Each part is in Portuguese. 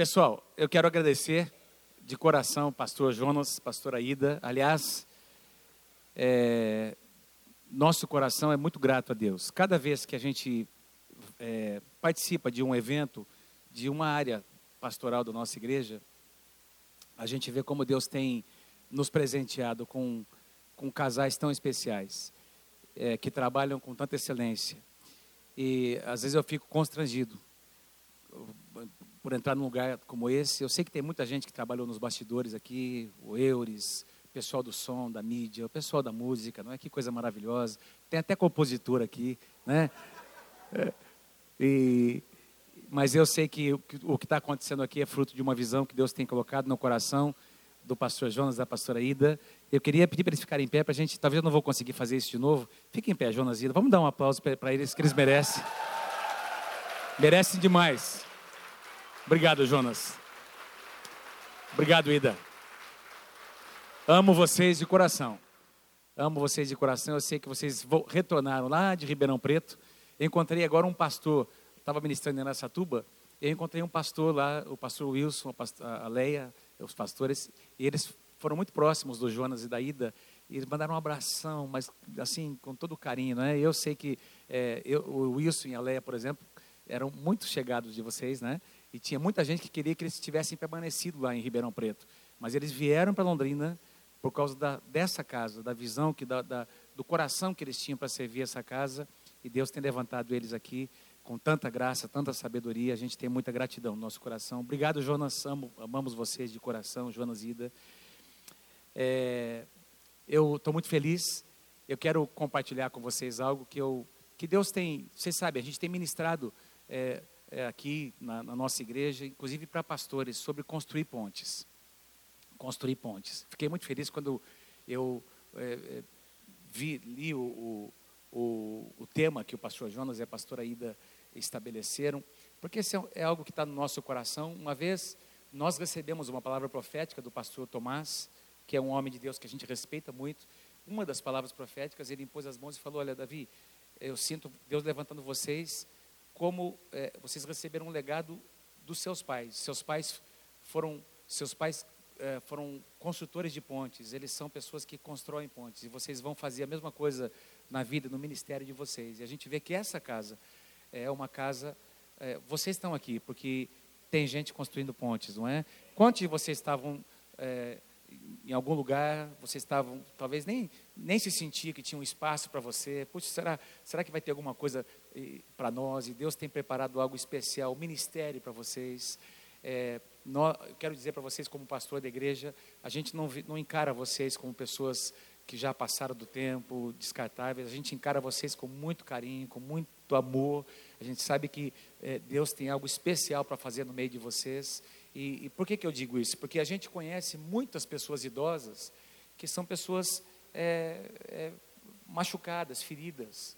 Pessoal, eu quero agradecer de coração pastor Jonas, pastor Aida. Aliás, é, nosso coração é muito grato a Deus. Cada vez que a gente é, participa de um evento, de uma área pastoral da nossa igreja, a gente vê como Deus tem nos presenteado com, com casais tão especiais, é, que trabalham com tanta excelência. E às vezes eu fico constrangido por entrar num lugar como esse. Eu sei que tem muita gente que trabalhou nos bastidores aqui, o Eures, pessoal do som, da mídia, o pessoal da música, não é? Que coisa maravilhosa. Tem até compositor aqui, né? É, e, mas eu sei que o que está acontecendo aqui é fruto de uma visão que Deus tem colocado no coração do pastor Jonas, da pastora Ida. Eu queria pedir para eles ficarem em pé, para a gente, talvez eu não vou conseguir fazer isso de novo. Fiquem em pé, Jonas e Ida. Vamos dar um aplauso para eles, que eles merecem. Merecem demais. Obrigado, Jonas. Obrigado, Ida. Amo vocês de coração. Amo vocês de coração. Eu sei que vocês retornaram lá de Ribeirão Preto. Eu encontrei agora um pastor estava ministrando em Aracatuba, e eu encontrei um pastor lá, o pastor Wilson, a Leia, os pastores, e eles foram muito próximos do Jonas e da Ida, e eles mandaram um abração, mas assim, com todo carinho, né? Eu sei que é, eu, o Wilson e a Leia, por exemplo, eram muito chegados de vocês, né? E tinha muita gente que queria que eles tivessem permanecido lá em Ribeirão Preto. Mas eles vieram para Londrina por causa da, dessa casa, da visão, que da, da, do coração que eles tinham para servir essa casa. E Deus tem levantado eles aqui com tanta graça, tanta sabedoria. A gente tem muita gratidão no nosso coração. Obrigado, Jonas. Amo, amamos vocês de coração, Jonas Ida. É, eu estou muito feliz. Eu quero compartilhar com vocês algo que, eu, que Deus tem. Vocês sabem, a gente tem ministrado é, é, aqui na, na nossa igreja, inclusive para pastores, sobre construir pontes. Construir pontes. Fiquei muito feliz quando eu é, é, vi, li o, o, o, tema que o pastor Jonas e a pastora Ida estabeleceram, porque isso é, é algo que está no nosso coração. Uma vez nós recebemos uma palavra profética do pastor Tomás, que é um homem de Deus que a gente respeita muito. Uma das palavras proféticas, ele impôs as mãos e falou: Olha, Davi, eu sinto Deus levantando vocês como é, vocês receberam um legado dos seus pais. Seus pais foram seus pais é, foram construtores de pontes. Eles são pessoas que constroem pontes e vocês vão fazer a mesma coisa na vida, no ministério de vocês. E a gente vê que essa casa é uma casa. É, vocês estão aqui porque tem gente construindo pontes, não é? Quantos de vocês estavam é, em algum lugar, vocês estavam, talvez nem, nem se sentia que tinha um espaço para você. Puxa, será, será que vai ter alguma coisa para nós? E Deus tem preparado algo especial, ministério para vocês. É, nós, quero dizer para vocês, como pastor da igreja, a gente não, não encara vocês como pessoas que já passaram do tempo, descartáveis. A gente encara vocês com muito carinho, com muito amor. A gente sabe que é, Deus tem algo especial para fazer no meio de vocês. E, e, por que, que eu digo isso? Porque a gente conhece muitas pessoas idosas que são pessoas é, é, machucadas, feridas,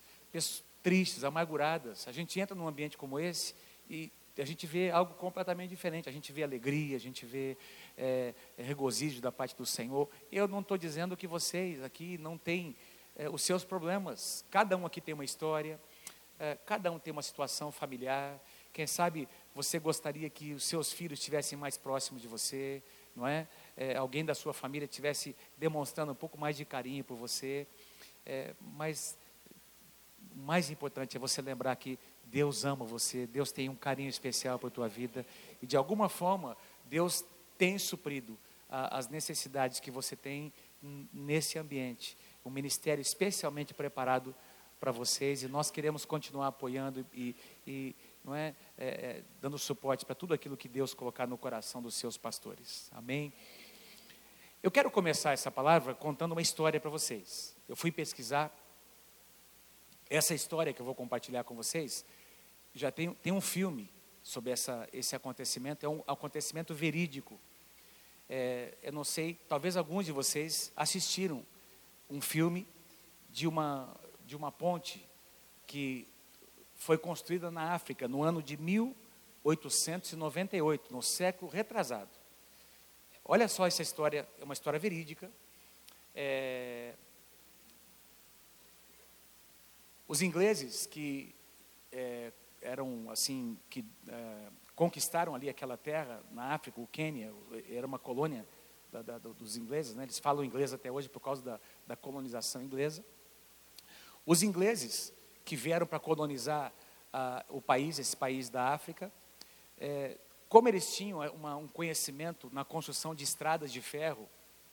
tristes, amarguradas. A gente entra num ambiente como esse e a gente vê algo completamente diferente. A gente vê alegria, a gente vê é, é, regozijo da parte do Senhor. Eu não estou dizendo que vocês aqui não têm é, os seus problemas. Cada um aqui tem uma história, é, cada um tem uma situação familiar. Quem sabe você gostaria que os seus filhos estivessem mais próximos de você, não é? é alguém da sua família estivesse demonstrando um pouco mais de carinho por você. É, mas o mais importante é você lembrar que Deus ama você, Deus tem um carinho especial por tua vida e de alguma forma Deus tem suprido a, as necessidades que você tem nesse ambiente. Um ministério especialmente preparado para vocês e nós queremos continuar apoiando e, e não é, é, é dando suporte para tudo aquilo que Deus colocar no coração dos seus pastores. Amém? Eu quero começar essa palavra contando uma história para vocês. Eu fui pesquisar essa história que eu vou compartilhar com vocês. Já tem, tem um filme sobre essa, esse acontecimento, é um acontecimento verídico é, eu não sei, talvez alguns de vocês assistiram um filme de uma, de uma ponte que foi construída na África no ano de 1898, no século retrasado. Olha só essa história, é uma história verídica. É, os ingleses que é, eram assim, que é, conquistaram ali aquela terra na África, o Quênia, era uma colônia da, da, dos ingleses, né? eles falam inglês até hoje por causa da, da colonização inglesa. Os ingleses que vieram para colonizar uh, o país, esse país da África, é, como eles tinham uma, um conhecimento na construção de estradas de ferro,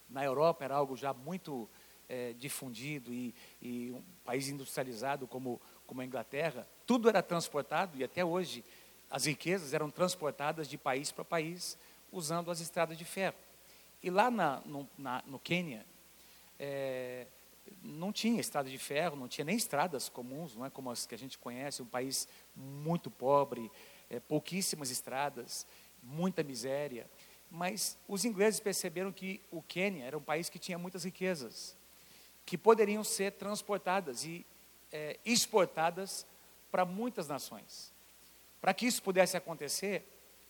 na Europa era algo já muito é, difundido e, e, um país industrializado como, como a Inglaterra, tudo era transportado e até hoje as riquezas eram transportadas de país para país usando as estradas de ferro. E lá na, no, na, no Quênia, é, não tinha estrada de ferro, não tinha nem estradas comuns, não é como as que a gente conhece, um país muito pobre, é, pouquíssimas estradas, muita miséria. Mas os ingleses perceberam que o Quênia era um país que tinha muitas riquezas, que poderiam ser transportadas e é, exportadas para muitas nações. Para que isso pudesse acontecer,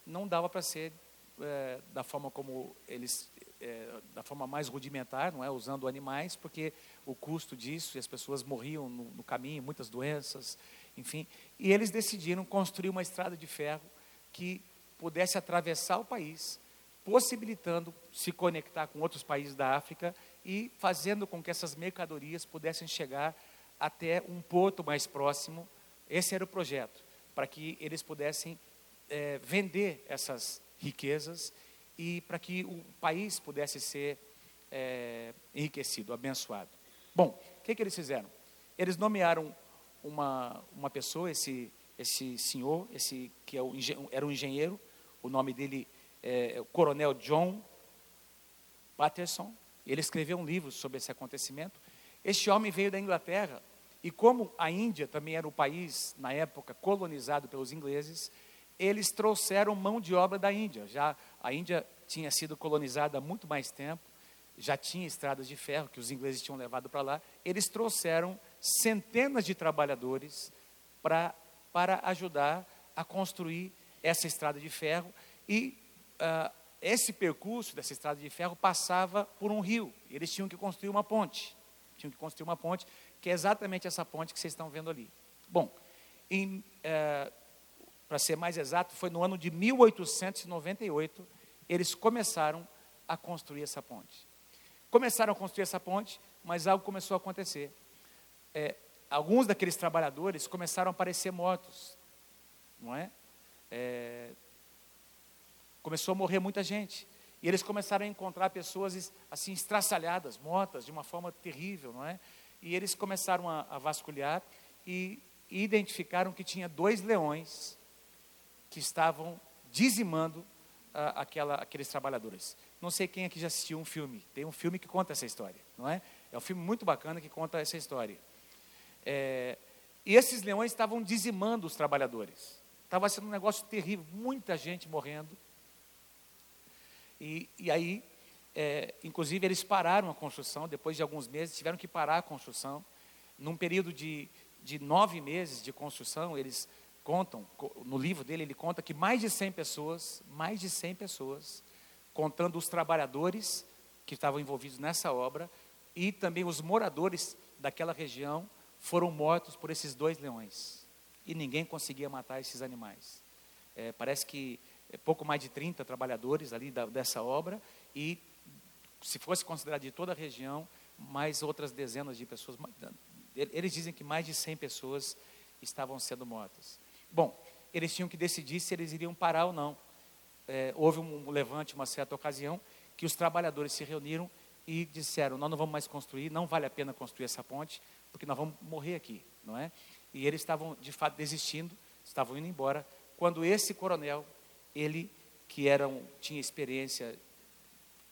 não dava para ser é, da forma como eles, é, da forma mais rudimentar, não é, usando animais, porque o custo disso e as pessoas morriam no, no caminho, muitas doenças, enfim. E eles decidiram construir uma estrada de ferro que pudesse atravessar o país, possibilitando se conectar com outros países da África e fazendo com que essas mercadorias pudessem chegar até um porto mais próximo. Esse era o projeto, para que eles pudessem é, vender essas riquezas e para que o país pudesse ser é, enriquecido, abençoado. Bom, o que, que eles fizeram? Eles nomearam uma, uma pessoa, esse, esse senhor, esse que é o, era um engenheiro, o nome dele é o Coronel John Patterson. Ele escreveu um livro sobre esse acontecimento. Este homem veio da Inglaterra e como a Índia também era o país na época colonizado pelos ingleses, eles trouxeram mão de obra da Índia. Já a Índia tinha sido colonizada há muito mais tempo, já tinha estradas de ferro que os ingleses tinham levado para lá. Eles trouxeram centenas de trabalhadores pra, para ajudar a construir essa estrada de ferro e uh, esse percurso dessa estrada de ferro passava por um rio. Eles tinham que construir uma ponte. Tinham que construir uma ponte, que é exatamente essa ponte que vocês estão vendo ali. Bom, uh, para ser mais exato, foi no ano de 1898 eles começaram a construir essa ponte. Começaram a construir essa ponte, mas algo começou a acontecer. É, alguns daqueles trabalhadores começaram a aparecer mortos, não é? é? Começou a morrer muita gente. E eles começaram a encontrar pessoas assim estraçalhadas, mortas de uma forma terrível, não é? E eles começaram a, a vasculhar e, identificaram que tinha dois leões que estavam dizimando a, aquela, aqueles trabalhadores. Não sei quem aqui já assistiu um filme. Tem um filme que conta essa história, não é? É um filme muito bacana que conta essa história. É, e esses leões estavam dizimando os trabalhadores. Estava sendo um negócio terrível, muita gente morrendo. E, e aí, é, inclusive, eles pararam a construção, depois de alguns meses, tiveram que parar a construção. Num período de, de nove meses de construção, eles contam, no livro dele, ele conta que mais de 100 pessoas, mais de 100 pessoas, contando os trabalhadores que estavam envolvidos nessa obra e também os moradores daquela região, foram mortos por esses dois leões. E ninguém conseguia matar esses animais. É, parece que pouco mais de 30 trabalhadores ali da, dessa obra, e se fosse considerado de toda a região, mais outras dezenas de pessoas. Eles dizem que mais de 100 pessoas estavam sendo mortas. Bom, eles tinham que decidir se eles iriam parar ou não. É, houve um levante, uma certa ocasião, que os trabalhadores se reuniram e disseram: Nós não vamos mais construir, não vale a pena construir essa ponte, porque nós vamos morrer aqui, não é? E eles estavam, de fato, desistindo, estavam indo embora, quando esse coronel, ele, que era um, tinha experiência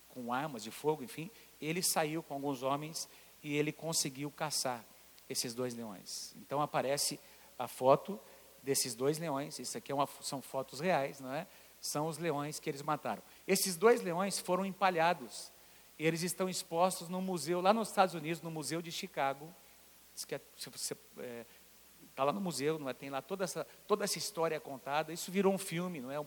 com armas de fogo, enfim, ele saiu com alguns homens e ele conseguiu caçar esses dois leões. Então aparece a foto desses dois leões, isso aqui é uma, são fotos reais, não é? São os leões que eles mataram. Esses dois leões foram empalhados, e eles estão expostos no museu, lá nos Estados Unidos, no Museu de Chicago, que é, você é, está lá no museu, não é? tem lá toda essa, toda essa história contada. Isso virou um filme, não é?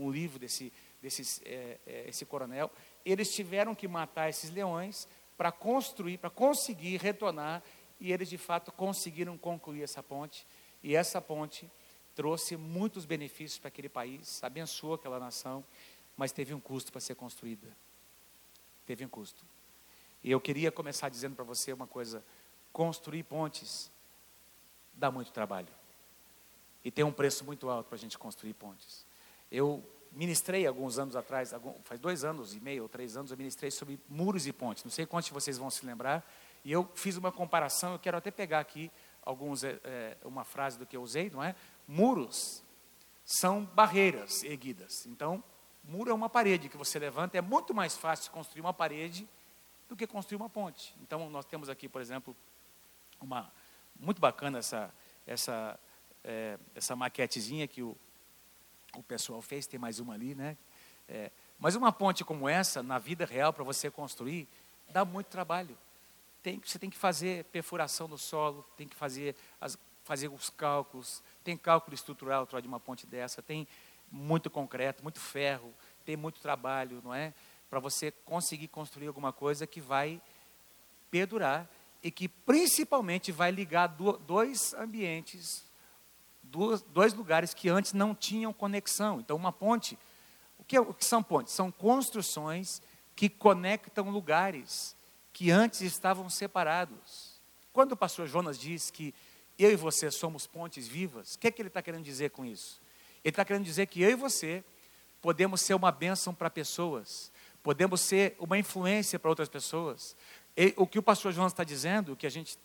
Um livro desse, desse é, é, esse coronel. Eles tiveram que matar esses leões para construir, para conseguir retornar, e eles de fato conseguiram concluir essa ponte. E essa ponte trouxe muitos benefícios para aquele país, abençoou aquela nação, mas teve um custo para ser construída. Teve um custo. E eu queria começar dizendo para você uma coisa: construir pontes dá muito trabalho. E tem um preço muito alto para a gente construir pontes. Eu ministrei alguns anos atrás, faz dois anos e meio ou três anos, eu ministrei sobre muros e pontes. Não sei quantos de vocês vão se lembrar. E eu fiz uma comparação, eu quero até pegar aqui alguns, é, uma frase do que eu usei, não é? Muros são barreiras erguidas. Então, muro é uma parede que você levanta, é muito mais fácil construir uma parede do que construir uma ponte. Então, nós temos aqui, por exemplo, uma muito bacana essa essa é, essa maquetezinha que o, o pessoal fez, tem mais uma ali, né? É, mas uma ponte como essa, na vida real, para você construir, dá muito trabalho. Tem, você tem que fazer perfuração no solo, tem que fazer, as, fazer os cálculos, tem cálculo estrutural de uma ponte dessa, tem muito concreto, muito ferro, tem muito trabalho, não é? Para você conseguir construir alguma coisa que vai perdurar e que principalmente vai ligar dois ambientes, dois lugares que antes não tinham conexão. Então, uma ponte, o que, é, o que são pontes? São construções que conectam lugares que antes estavam separados. Quando o pastor Jonas diz que eu e você somos pontes vivas, o que, é que ele está querendo dizer com isso? Ele está querendo dizer que eu e você podemos ser uma bênção para pessoas, podemos ser uma influência para outras pessoas. E, o que o pastor Jonas está dizendo, o que a gente,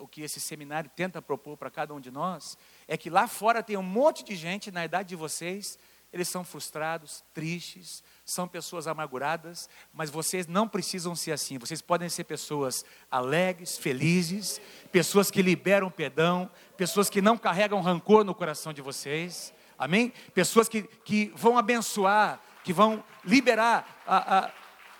o que esse seminário tenta propor para cada um de nós, é que lá fora tem um monte de gente na idade de vocês, eles são frustrados, tristes, são pessoas amarguradas, mas vocês não precisam ser assim. Vocês podem ser pessoas alegres, felizes, pessoas que liberam perdão, pessoas que não carregam rancor no coração de vocês. Amém? Pessoas que, que vão abençoar, que vão liberar a, a,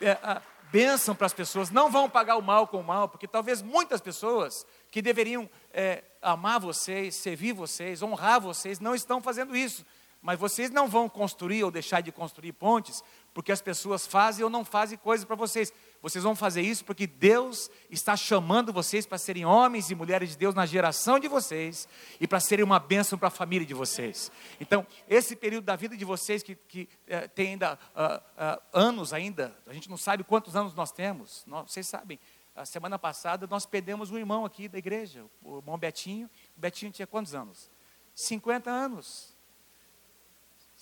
é, a bênção para as pessoas, não vão pagar o mal com o mal, porque talvez muitas pessoas que deveriam é, amar vocês, servir vocês, honrar vocês, não estão fazendo isso. Mas vocês não vão construir ou deixar de construir pontes porque as pessoas fazem ou não fazem coisas para vocês. Vocês vão fazer isso porque Deus está chamando vocês para serem homens e mulheres de Deus na geração de vocês e para serem uma bênção para a família de vocês. Então, esse período da vida de vocês que, que é, tem ainda uh, uh, anos ainda, a gente não sabe quantos anos nós temos. Nós, vocês sabem, a semana passada nós perdemos um irmão aqui da igreja, o irmão Betinho. O Betinho tinha quantos anos? 50 anos.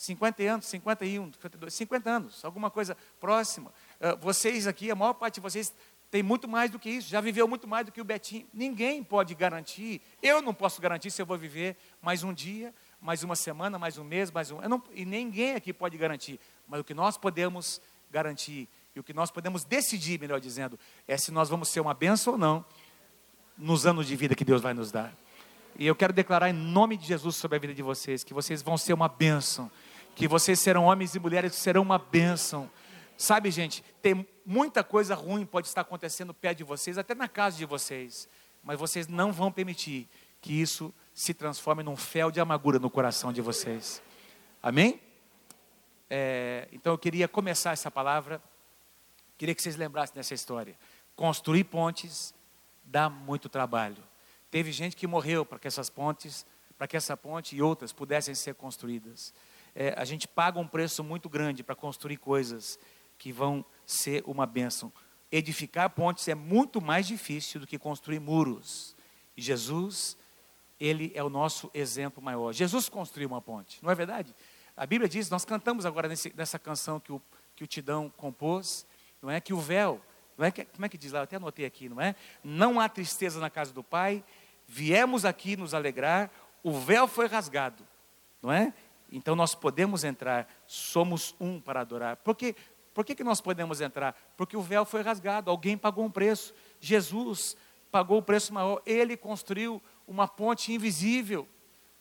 50 anos, 51, 52, 50 anos, alguma coisa próxima. Uh, vocês aqui, a maior parte de vocês tem muito mais do que isso, já viveu muito mais do que o Betinho. Ninguém pode garantir, eu não posso garantir se eu vou viver mais um dia, mais uma semana, mais um mês, mais um. Não, e ninguém aqui pode garantir. Mas o que nós podemos garantir, e o que nós podemos decidir, melhor dizendo, é se nós vamos ser uma benção ou não nos anos de vida que Deus vai nos dar. E eu quero declarar em nome de Jesus sobre a vida de vocês, que vocês vão ser uma bênção que vocês serão homens e mulheres que serão uma bênção. Sabe, gente, tem muita coisa ruim pode estar acontecendo perto de vocês, até na casa de vocês, mas vocês não vão permitir que isso se transforme num fel de amargura no coração de vocês. Amém? É, então eu queria começar essa palavra, queria que vocês lembrassem dessa história. Construir pontes dá muito trabalho. Teve gente que morreu para que essas pontes, para que essa ponte e outras pudessem ser construídas é, a gente paga um preço muito grande para construir coisas que vão ser uma bênção. Edificar pontes é muito mais difícil do que construir muros. E Jesus, ele é o nosso exemplo maior. Jesus construiu uma ponte, não é verdade? A Bíblia diz, nós cantamos agora nesse, nessa canção que o, que o Tidão compôs, não é? Que o véu, não é? Que, como é que diz lá? Eu até anotei aqui, não é? Não há tristeza na casa do Pai, viemos aqui nos alegrar, o véu foi rasgado, não é? Então nós podemos entrar, somos um para adorar. Por, quê? Por que, que nós podemos entrar? Porque o véu foi rasgado, alguém pagou um preço. Jesus pagou o preço maior, ele construiu uma ponte invisível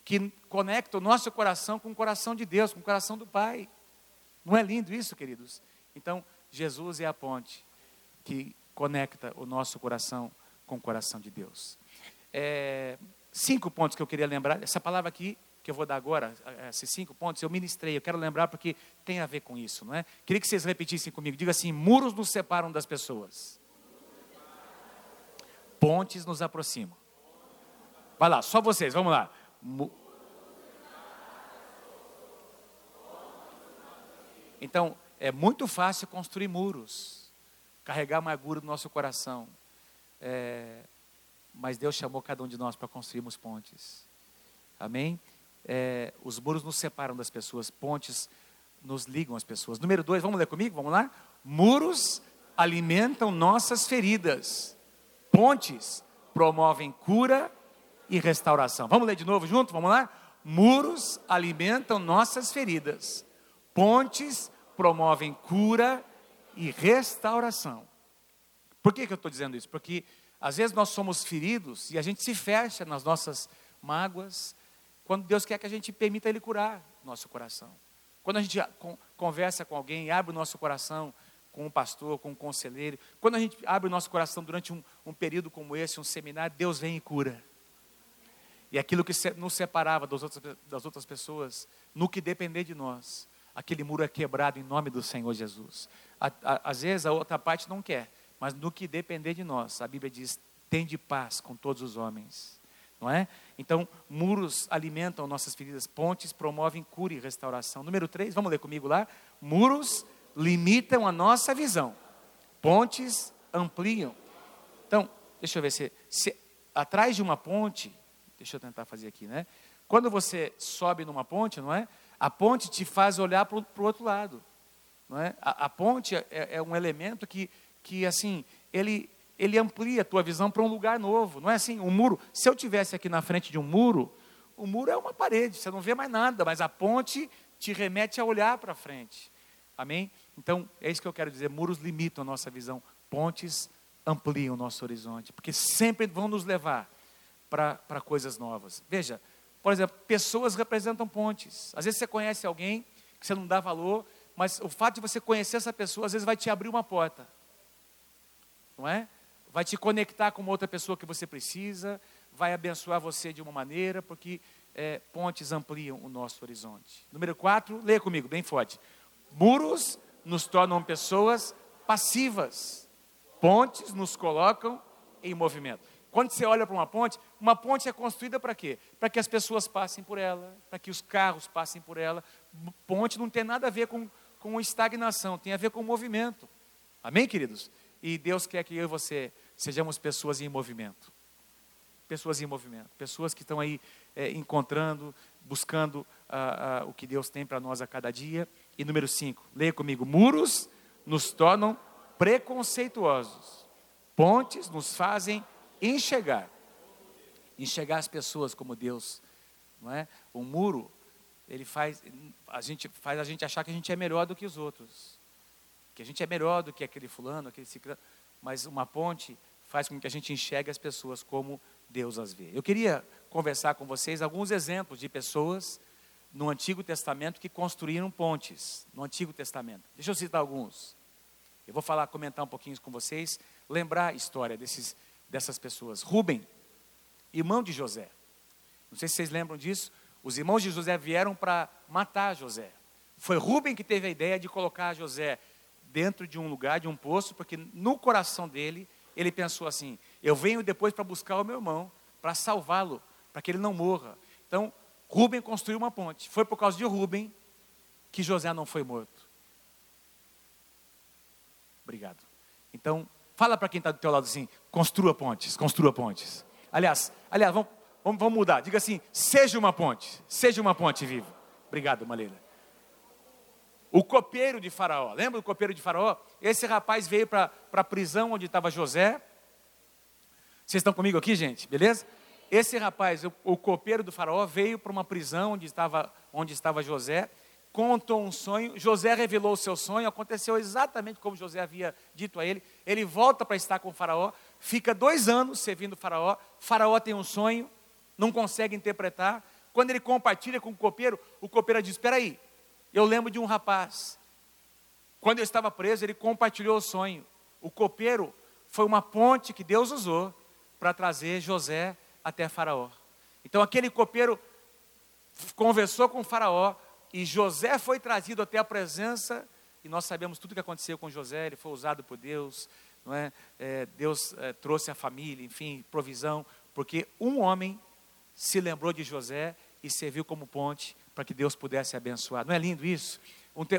que conecta o nosso coração com o coração de Deus, com o coração do Pai. Não é lindo isso, queridos? Então, Jesus é a ponte que conecta o nosso coração com o coração de Deus. É, cinco pontos que eu queria lembrar. Essa palavra aqui que eu vou dar agora, eh, esses cinco pontos, eu ministrei, eu quero lembrar porque tem a ver com isso, não é? Queria que vocês repetissem comigo. Diga assim: muros nos separam das pessoas, pontes nos aproximam. Vai lá, só vocês, vamos lá. Então, é muito fácil construir muros, carregar amargura no nosso coração. É, mas Deus chamou cada um de nós para construirmos pontes. Amém? É, os muros nos separam das pessoas, pontes nos ligam às pessoas. Número dois, vamos ler comigo? Vamos lá? Muros alimentam nossas feridas, pontes promovem cura e restauração. Vamos ler de novo junto? Vamos lá? Muros alimentam nossas feridas, pontes promovem cura e restauração. Por que, que eu estou dizendo isso? Porque às vezes nós somos feridos e a gente se fecha nas nossas mágoas, quando Deus quer que a gente permita Ele curar nosso coração. Quando a gente conversa com alguém, abre o nosso coração com um pastor, com um conselheiro, quando a gente abre o nosso coração durante um, um período como esse, um seminário, Deus vem e cura. E aquilo que nos separava das outras, das outras pessoas, no que depender de nós, aquele muro é quebrado em nome do Senhor Jesus. às vezes a outra parte não quer, mas no que depender de nós, a Bíblia diz: tem de paz com todos os homens. Não é? Então, muros alimentam nossas feridas, pontes promovem cura e restauração. Número 3, vamos ler comigo lá? Muros limitam a nossa visão, pontes ampliam. Então, deixa eu ver se, se atrás de uma ponte Deixa eu tentar fazer aqui, né? Quando você sobe numa ponte, não é? A ponte te faz olhar para o outro lado, não é? A, a ponte é, é, um elemento que, que assim, ele, ele amplia a tua visão para um lugar novo, não é assim? Um muro, se eu tivesse aqui na frente de um muro, o muro é uma parede, você não vê mais nada, mas a ponte te remete a olhar para frente. Amém? Então, é isso que eu quero dizer, muros limitam a nossa visão, pontes ampliam o nosso horizonte, porque sempre vão nos levar para coisas novas. Veja, por exemplo, pessoas representam pontes. Às vezes você conhece alguém que você não dá valor, mas o fato de você conhecer essa pessoa, às vezes vai te abrir uma porta. Não é? Vai te conectar com uma outra pessoa que você precisa, vai abençoar você de uma maneira, porque é, pontes ampliam o nosso horizonte. Número 4, leia comigo, bem forte. Muros nos tornam pessoas passivas. Pontes nos colocam em movimento. Quando você olha para uma ponte, uma ponte é construída para quê? Para que as pessoas passem por ela, para que os carros passem por ela. Ponte não tem nada a ver com, com estagnação, tem a ver com movimento. Amém, queridos? E Deus quer que eu e você sejamos pessoas em movimento. Pessoas em movimento. Pessoas que estão aí é, encontrando, buscando ah, ah, o que Deus tem para nós a cada dia. E número 5, leia comigo: muros nos tornam preconceituosos, pontes nos fazem enxergar. Enxergar as pessoas como Deus. Não é? O muro, ele faz a, gente, faz a gente achar que a gente é melhor do que os outros. Que a gente é melhor do que aquele fulano, aquele ciclano. Mas uma ponte faz com que a gente enxergue as pessoas como Deus as vê. Eu queria conversar com vocês alguns exemplos de pessoas no Antigo Testamento que construíram pontes, no Antigo Testamento. Deixa eu citar alguns. Eu vou falar, comentar um pouquinho com vocês, lembrar a história desses dessas pessoas. Rubem, irmão de José. Não sei se vocês lembram disso. Os irmãos de José vieram para matar José. Foi Rubem que teve a ideia de colocar José dentro de um lugar, de um poço, porque no coração dele, ele pensou assim: eu venho depois para buscar o meu irmão, para salvá-lo, para que ele não morra. Então, Rubem construiu uma ponte. Foi por causa de Rubem que José não foi morto. Obrigado. Então, Fala para quem está do teu lado assim, construa pontes, construa pontes. Aliás, aliás, vamos, vamos, mudar. Diga assim, seja uma ponte, seja uma ponte viva. Obrigado, Malena. O copeiro de Faraó, lembra do copeiro de Faraó? Esse rapaz veio para a prisão onde estava José. Vocês estão comigo aqui, gente? Beleza? Esse rapaz, o, o copeiro do Faraó, veio para uma prisão onde estava, onde estava José contou um sonho, José revelou o seu sonho, aconteceu exatamente como José havia dito a ele. Ele volta para estar com o Faraó, fica dois anos servindo o Faraó. Faraó tem um sonho, não consegue interpretar. Quando ele compartilha com o copeiro, o copeiro diz: Espera aí, eu lembro de um rapaz. Quando eu estava preso, ele compartilhou o sonho. O copeiro foi uma ponte que Deus usou para trazer José até Faraó. Então aquele copeiro conversou com Faraó, e José foi trazido até a presença, e nós sabemos tudo o que aconteceu com José, ele foi usado por Deus, não é? é Deus é, trouxe a família, enfim, provisão, porque um homem se lembrou de José e serviu como ponte para que Deus pudesse abençoar. Não é lindo isso?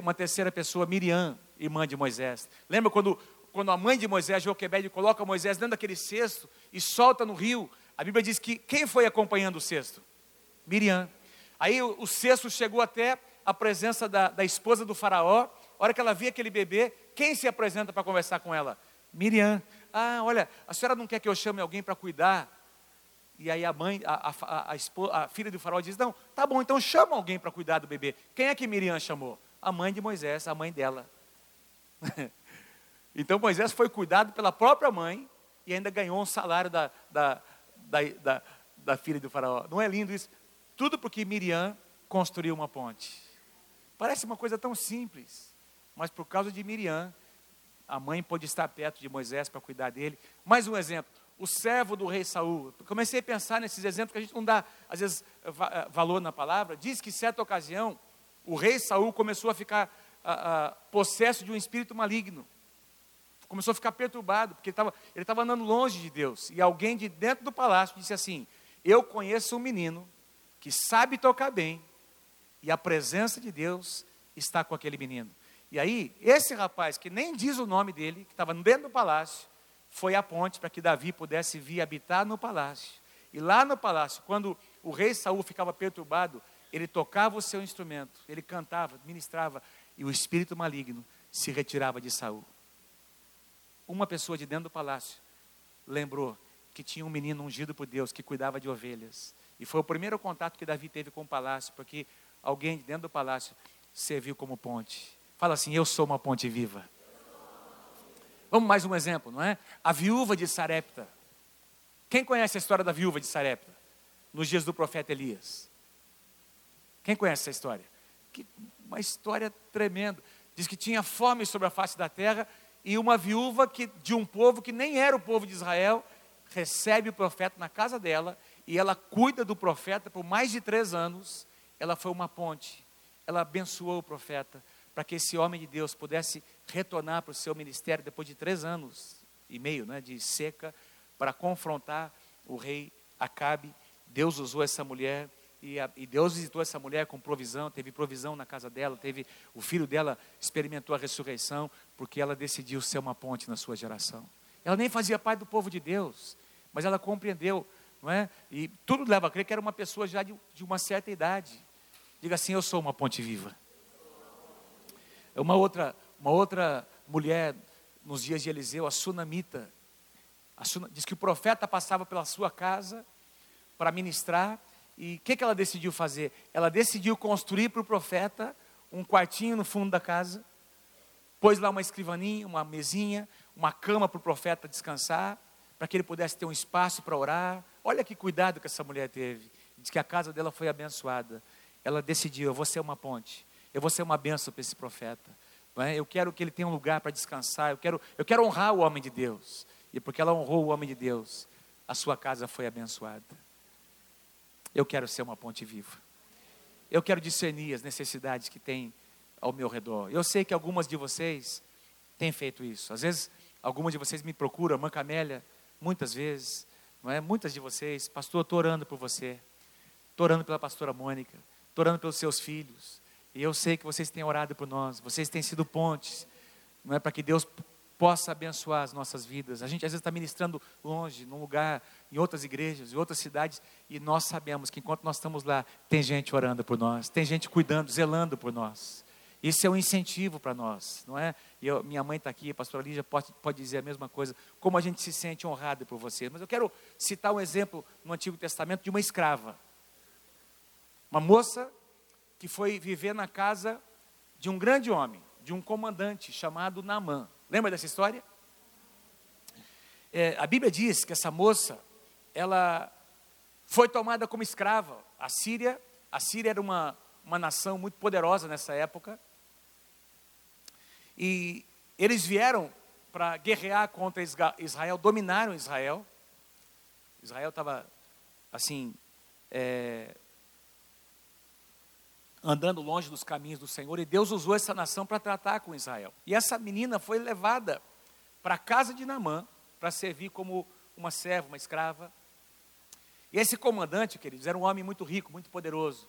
uma terceira pessoa, Miriam, irmã de Moisés. Lembra quando, quando a mãe de Moisés, Joquebede, coloca Moisés dentro daquele cesto e solta no rio? A Bíblia diz que quem foi acompanhando o cesto? Miriam. Aí o, cesto chegou até a presença da, da esposa do faraó. A hora que ela via aquele bebê, quem se apresenta para conversar com ela? Miriam. Ah, olha, a senhora não quer que eu chame alguém para cuidar? E aí a mãe, a, a, a, a, filha do faraó diz: Não, tá bom, então chama alguém para cuidar do bebê. Quem é que Miriam chamou? A mãe de Moisés, a mãe dela. então Moisés foi cuidado pela própria mãe e ainda ganhou um salário da, da, da, da, da filha do faraó. Não é lindo isso? Tudo porque Miriam construiu uma ponte. Parece uma coisa tão simples, mas por causa de Miriam, a mãe pôde estar perto de Moisés para cuidar dele. Mais um exemplo o servo do rei Saul. Comecei a pensar nesses exemplos que a gente não dá, às vezes, eh, valor na palavra. Diz que, certa ocasião, o rei Saul começou a ficar a, a, possesso de um espírito maligno. Começou a ficar perturbado, porque ele estava andando longe de Deus. E alguém de dentro do palácio disse assim: Eu conheço um menino que sabe tocar bem, e a presença de Deus está com aquele menino. E aí, esse rapaz, que nem diz o nome dele, que estava dentro do palácio, foi a ponte para que Davi pudesse vir habitar no palácio. E lá no palácio, quando o rei Saul ficava perturbado, ele tocava o seu instrumento, ele cantava, ministrava, e o espírito maligno se retirava de Saul. Uma pessoa de dentro do palácio lembrou que tinha um menino ungido por Deus que cuidava de ovelhas. E foi o primeiro contato que Davi teve com o palácio, porque alguém de dentro do palácio serviu como ponte. Fala assim: Eu sou uma ponte viva. Vamos mais um exemplo, não é? A viúva de Sarepta. Quem conhece a história da viúva de Sarepta? Nos dias do profeta Elias. Quem conhece essa história? Que, uma história tremenda. Diz que tinha fome sobre a face da terra e uma viúva que, de um povo que nem era o povo de Israel recebe o profeta na casa dela e ela cuida do profeta por mais de três anos. Ela foi uma ponte. Ela abençoou o profeta para que esse homem de Deus pudesse retornar para o seu ministério depois de três anos e meio né, de seca, para confrontar o rei Acabe. Deus usou essa mulher e, a, e, Deus visitou essa mulher com provisão, teve provisão na casa dela, teve o filho dela experimentou a ressurreição, porque ela decidiu ser uma ponte na sua geração. Ela nem fazia parte do povo de Deus, mas ela compreendeu, não é? E tudo leva a crer que era uma pessoa já de, de uma certa idade. Diga assim: Eu sou uma ponte viva. Uma outra, uma outra mulher, nos dias de Eliseu, a sunamita, a diz que o profeta passava pela sua casa para ministrar, e o que, que ela decidiu fazer? Ela decidiu construir para o profeta um quartinho no fundo da casa, pôs lá uma escrivaninha, uma mesinha, uma cama para o profeta descansar, para que ele pudesse ter um espaço para orar. Olha que cuidado que essa mulher teve. Diz que a casa dela foi abençoada. Ela decidiu: eu vou ser uma ponte, eu vou ser uma benção para esse profeta. É? Eu quero que ele tenha um lugar para descansar. Eu quero, eu quero honrar o homem de Deus. E porque ela honrou o homem de Deus, a sua casa foi abençoada. Eu quero ser uma ponte viva. Eu quero discernir as necessidades que tem ao meu redor. Eu sei que algumas de vocês têm feito isso. Às vezes, algumas de vocês me procuram, Mãe Camélia, muitas vezes, não é? Muitas de vocês, pastor, estou orando por você. Estou orando pela pastora Mônica. Estou orando pelos seus filhos. E eu sei que vocês têm orado por nós, vocês têm sido pontes, não é para que Deus possa abençoar as nossas vidas. A gente às vezes está ministrando longe, num lugar, em outras igrejas, em outras cidades, e nós sabemos que enquanto nós estamos lá, tem gente orando por nós, tem gente cuidando, zelando por nós. Isso é um incentivo para nós, não é? Eu, minha mãe está aqui, a pastora Lígia pode, pode dizer a mesma coisa, como a gente se sente honrado por você. Mas eu quero citar um exemplo no Antigo Testamento de uma escrava. Uma moça que foi viver na casa de um grande homem, de um comandante chamado Naamã. Lembra dessa história? É, a Bíblia diz que essa moça, ela foi tomada como escrava. A Síria, a Síria era uma, uma nação muito poderosa nessa época. E eles vieram para guerrear contra Israel, dominaram Israel. Israel estava, assim, é, andando longe dos caminhos do Senhor, e Deus usou essa nação para tratar com Israel. E essa menina foi levada para a casa de Namã para servir como uma serva, uma escrava. E esse comandante, queridos, era um homem muito rico, muito poderoso,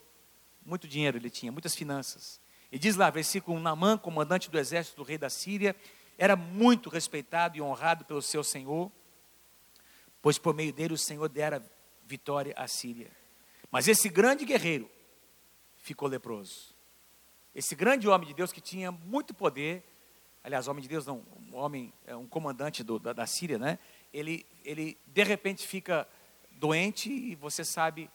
muito dinheiro ele tinha, muitas finanças. E diz lá, versículo 1, Namã, comandante do exército do rei da Síria, era muito respeitado e honrado pelo seu senhor, pois por meio dele o Senhor dera vitória à Síria. Mas esse grande guerreiro ficou leproso. Esse grande homem de Deus que tinha muito poder, aliás, homem de Deus não, um homem, é um comandante do, da, da Síria, né? Ele, ele de repente fica doente e você sabe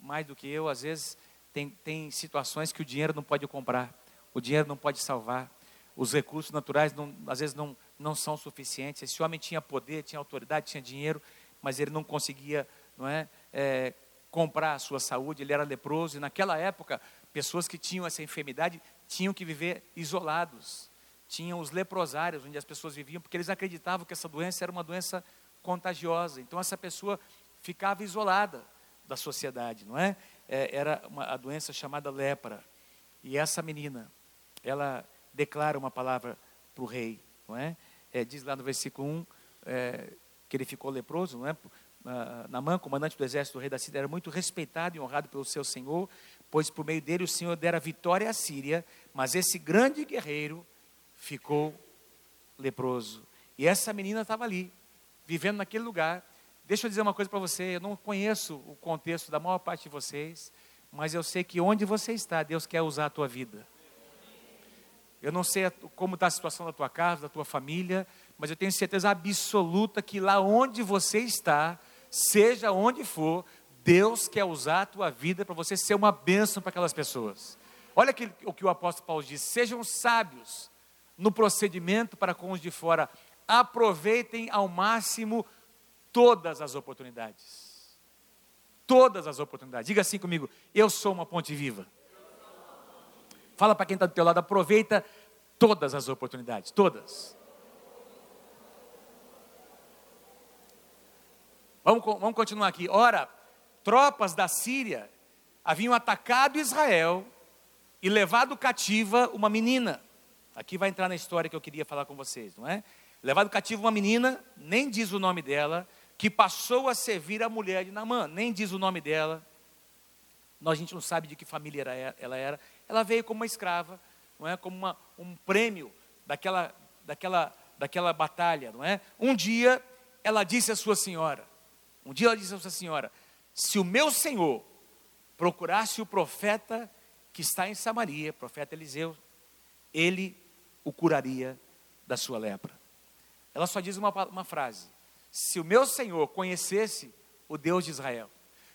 mais do que eu, às vezes tem, tem situações que o dinheiro não pode comprar, o dinheiro não pode salvar, os recursos naturais não, às vezes não, não são suficientes. Esse homem tinha poder, tinha autoridade, tinha dinheiro, mas ele não conseguia não é, é, comprar a sua saúde, ele era leproso, e naquela época, pessoas que tinham essa enfermidade tinham que viver isolados. Tinham os leprosários, onde as pessoas viviam, porque eles acreditavam que essa doença era uma doença contagiosa. Então, essa pessoa ficava isolada da sociedade, não é? é era uma, a doença chamada lepra. E essa menina, ela declara uma palavra para o rei, não é? é? Diz lá no versículo 1 é, que ele ficou leproso, não é? Namã, comandante do exército do rei da Síria, era muito respeitado e honrado pelo seu senhor, pois por meio dele o Senhor dera vitória à Síria, mas esse grande guerreiro ficou leproso. E essa menina estava ali, vivendo naquele lugar. Deixa eu dizer uma coisa para você, eu não conheço o contexto da maior parte de vocês, mas eu sei que onde você está, Deus quer usar a tua vida. Eu não sei como está a situação da tua casa, da tua família, mas eu tenho certeza absoluta que lá onde você está, seja onde for, Deus quer usar a tua vida para você ser uma bênção para aquelas pessoas. Olha que, o que o apóstolo Paulo diz: sejam sábios no procedimento para com os de fora, aproveitem ao máximo todas as oportunidades. Todas as oportunidades. Diga assim comigo: eu sou uma ponte viva. Fala para quem está do teu lado, aproveita todas as oportunidades, todas. Vamos, vamos continuar aqui. Ora, tropas da Síria haviam atacado Israel e levado cativa uma menina. Aqui vai entrar na história que eu queria falar com vocês, não é? Levado cativa uma menina, nem diz o nome dela, que passou a servir a mulher de Namã, nem diz o nome dela. Nós, a gente não sabe de que família era, ela era ela veio como uma escrava, não é? Como uma, um prêmio daquela, daquela, daquela batalha, não é? Um dia ela disse à sua senhora, um dia ela disse à sua senhora, se o meu senhor procurasse o profeta que está em Samaria, profeta Eliseu, ele o curaria da sua lepra. Ela só diz uma, uma frase: se o meu senhor conhecesse o Deus de Israel,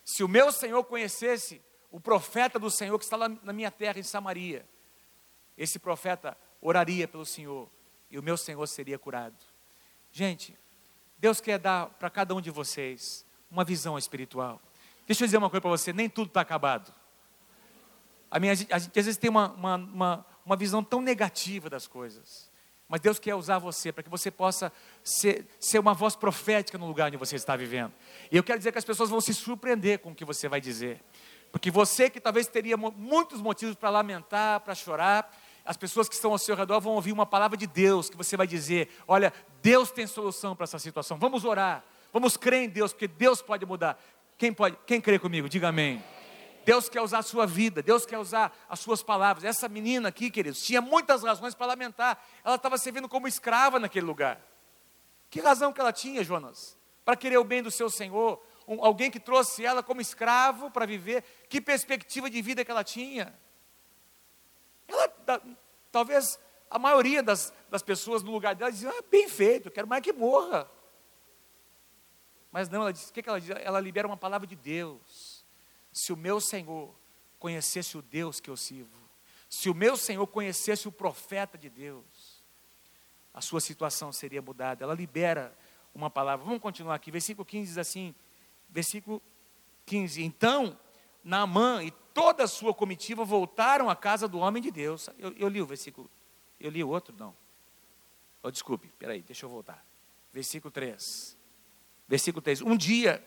se o meu senhor conhecesse o profeta do Senhor que está lá na minha terra, em Samaria. Esse profeta oraria pelo Senhor e o meu Senhor seria curado. Gente, Deus quer dar para cada um de vocês uma visão espiritual. Deixa eu dizer uma coisa para você: nem tudo está acabado. A, minha, a gente às vezes tem uma, uma, uma, uma visão tão negativa das coisas. Mas Deus quer usar você para que você possa ser, ser uma voz profética no lugar onde você está vivendo. E eu quero dizer que as pessoas vão se surpreender com o que você vai dizer. Porque você que talvez teria muitos motivos para lamentar, para chorar, as pessoas que estão ao seu redor vão ouvir uma palavra de Deus que você vai dizer: Olha, Deus tem solução para essa situação. Vamos orar, vamos crer em Deus, porque Deus pode mudar. Quem pode? Quem crê comigo? Diga amém. Deus quer usar a sua vida, Deus quer usar as suas palavras. Essa menina aqui, queridos, tinha muitas razões para lamentar. Ela estava servindo como escrava naquele lugar. Que razão que ela tinha, Jonas? Para querer o bem do seu Senhor, um, alguém que trouxe ela como escravo para viver, que perspectiva de vida que ela tinha. Da, talvez a maioria das, das pessoas no lugar dela dizia, ah, bem feito, quero mais que morra. Mas não, ela diz, o que, que ela diz? Ela libera uma palavra de Deus. Se o meu Senhor conhecesse o Deus que eu sirvo, se o meu Senhor conhecesse o profeta de Deus, a sua situação seria mudada. Ela libera uma palavra. Vamos continuar aqui. Versículo 15 diz assim: versículo 15. Então, Naamã e toda a sua comitiva voltaram à casa do homem de Deus. Eu, eu li o versículo, eu li o outro? Não. Oh, desculpe, peraí, deixa eu voltar. Versículo 3. Versículo 3. Um dia,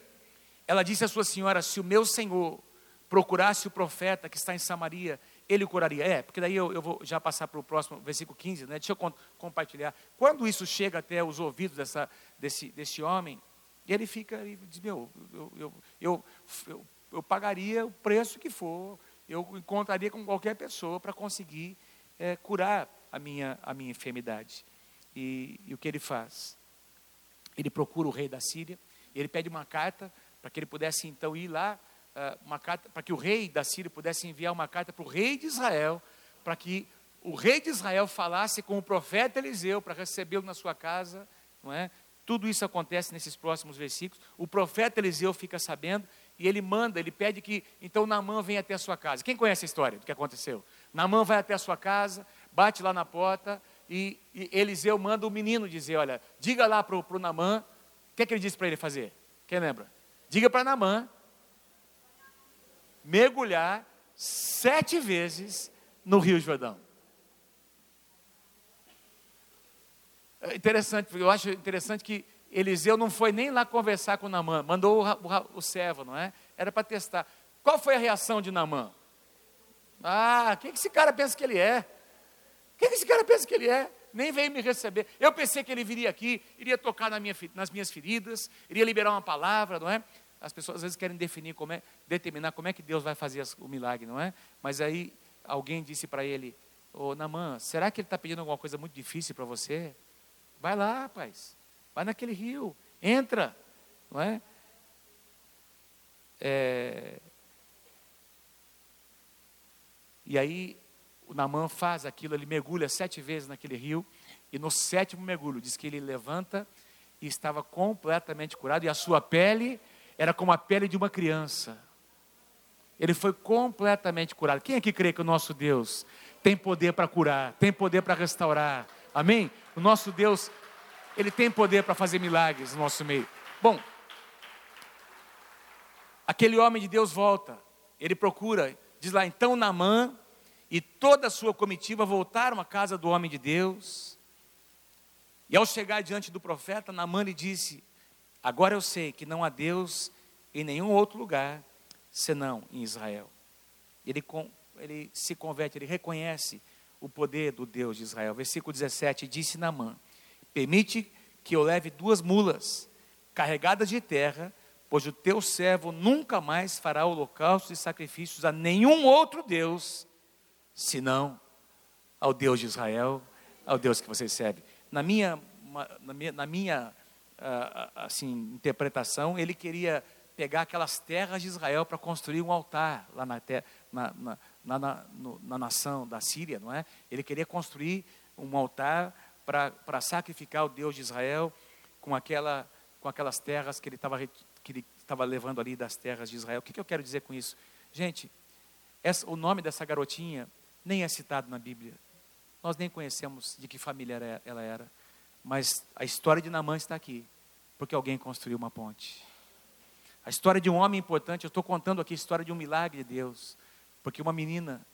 ela disse à sua senhora: Se o meu senhor procurasse o profeta que está em Samaria, ele o curaria. É, porque daí eu, eu vou já passar para o próximo versículo 15, né? Deixa eu compartilhar. Quando isso chega até os ouvidos dessa, desse, desse homem, ele fica e diz: Meu, eu, eu, eu, eu, pagaria o preço que for, eu encontraria com qualquer pessoa para conseguir é, curar a minha, a minha enfermidade. E, e o que ele faz? Ele procura o rei da Síria, ele pede uma carta para que ele pudesse então ir lá, uh, uma carta para que o rei da Síria pudesse enviar uma carta para o rei de Israel, para que o rei de Israel falasse com o profeta Eliseu para recebê-lo na sua casa, não é? Tudo isso acontece nesses próximos versículos. O profeta Eliseu fica sabendo e ele manda, ele pede que então Namã venha até a sua casa. Quem conhece a história do que aconteceu? Namã vai até a sua casa, bate lá na porta e, e Eliseu manda o menino dizer: Olha, diga lá para o Namã, o que, é que ele disse para ele fazer? Quem lembra? Diga para Namã mergulhar sete vezes no Rio Jordão. É interessante, eu acho interessante que Eliseu não foi nem lá conversar com Namã, mandou o, o, o servo, não é? Era para testar. Qual foi a reação de Namã? Ah, o que, que esse cara pensa que ele é? O que, que esse cara pensa que ele é? Nem veio me receber. Eu pensei que ele viria aqui, iria tocar na minha, nas minhas feridas, iria liberar uma palavra, não é? As pessoas às vezes querem definir como é, determinar como é que Deus vai fazer o milagre, não é? Mas aí alguém disse para ele, ô Namã, será que ele está pedindo alguma coisa muito difícil para você? Vai lá, rapaz. Vai naquele rio. Entra. Não é? é... E aí o Namã faz aquilo, ele mergulha sete vezes naquele rio, e no sétimo mergulho diz que ele levanta e estava completamente curado, e a sua pele era como a pele de uma criança. Ele foi completamente curado. Quem aqui crê que o nosso Deus tem poder para curar, tem poder para restaurar? Amém? O nosso Deus, ele tem poder para fazer milagres no nosso meio. Bom, aquele homem de Deus volta, ele procura, diz lá, então Naamã e toda a sua comitiva voltaram à casa do homem de Deus. E ao chegar diante do profeta, Naamã lhe disse: Agora eu sei que não há Deus em nenhum outro lugar senão em Israel. Ele, ele se converte, ele reconhece o poder do Deus de Israel. Versículo 17: Disse Naamã: Permite que eu leve duas mulas carregadas de terra, pois o teu servo nunca mais fará holocaustos e sacrifícios a nenhum outro Deus, senão ao Deus de Israel, ao Deus que você serve. Na minha, na minha, na minha assim, interpretação, ele queria pegar aquelas terras de Israel para construir um altar lá na, na, na, na, na, na nação da Síria, não é? Ele queria construir um altar para sacrificar o Deus de Israel com, aquela, com aquelas terras que ele estava que ele estava levando ali das terras de Israel. O que, que eu quero dizer com isso? Gente, essa, o nome dessa garotinha nem é citado na Bíblia. Nós nem conhecemos de que família ela era. Mas a história de Namã está aqui, porque alguém construiu uma ponte. A história de um homem importante, eu estou contando aqui a história de um milagre de Deus, porque uma menina,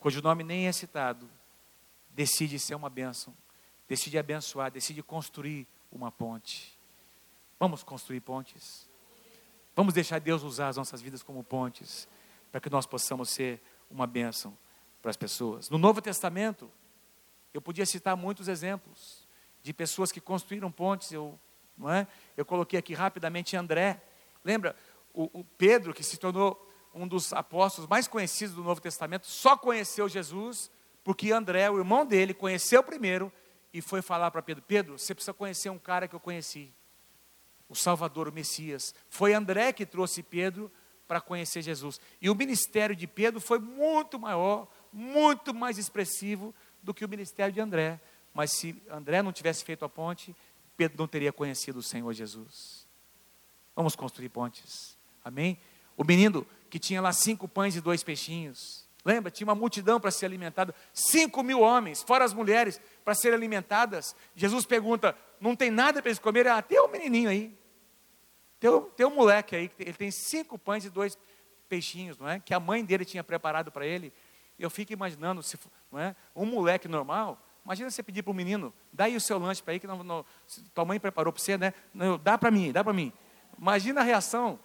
cujo nome nem é citado, decide ser uma bênção, decide abençoar, decide construir uma ponte. Vamos construir pontes. Vamos deixar Deus usar as nossas vidas como pontes, para que nós possamos ser uma bênção para as pessoas. No Novo Testamento, eu podia citar muitos exemplos de pessoas que construíram pontes. Eu, não é? eu coloquei aqui rapidamente André. Lembra? O, o Pedro, que se tornou um dos apóstolos mais conhecidos do Novo Testamento, só conheceu Jesus porque André, o irmão dele, conheceu primeiro e foi falar para Pedro: Pedro, você precisa conhecer um cara que eu conheci, o Salvador, o Messias. Foi André que trouxe Pedro para conhecer Jesus. E o ministério de Pedro foi muito maior, muito mais expressivo do que o ministério de André. Mas se André não tivesse feito a ponte, Pedro não teria conhecido o Senhor Jesus. Vamos construir pontes. Amém? O menino que tinha lá cinco pães e dois peixinhos. Lembra? Tinha uma multidão para ser alimentada. Cinco mil homens, fora as mulheres, para serem alimentadas. Jesus pergunta: não tem nada para eles comerem? Ah, tem um menininho aí. Tem um, tem um moleque aí, ele tem cinco pães e dois peixinhos, não é? Que a mãe dele tinha preparado para ele. Eu fico imaginando, se, não é? Um moleque normal, Imagina você pedir para o menino, dá aí o seu lanche para aí, que não, não, tua mãe preparou para você, né? Não, dá para mim, dá para mim. Imagina a reação.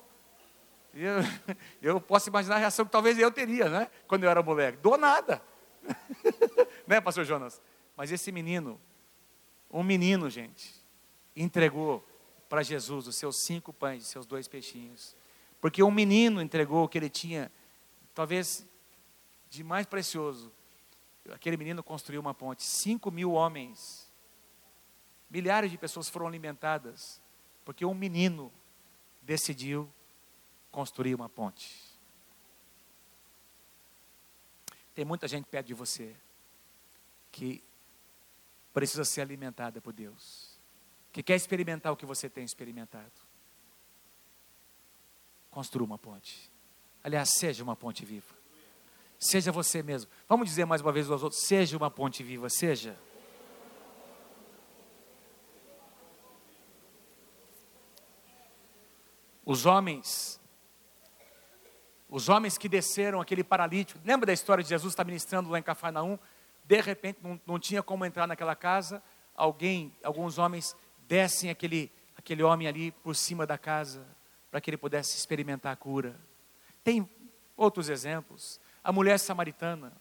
Eu, eu, posso imaginar a reação que talvez eu teria, né? Quando eu era moleque. Dou nada. né, pastor Jonas? Mas esse menino, um menino, gente, entregou para Jesus os seus cinco pães, os seus dois peixinhos. Porque um menino entregou o que ele tinha, talvez de mais precioso, aquele menino construiu uma ponte. Cinco mil homens, milhares de pessoas foram alimentadas, porque um menino decidiu construir uma ponte. Tem muita gente perto de você que precisa ser alimentada por Deus, que quer experimentar o que você tem experimentado. Construa uma ponte. Aliás, seja uma ponte viva. Seja você mesmo. Vamos dizer mais uma vez aos outros: seja uma ponte viva, seja. Os homens, os homens que desceram aquele paralítico, lembra da história de Jesus estar ministrando lá em Cafarnaum? De repente não, não tinha como entrar naquela casa, alguém, alguns homens descem aquele, aquele homem ali por cima da casa, para que ele pudesse experimentar a cura. Tem outros exemplos a mulher samaritana.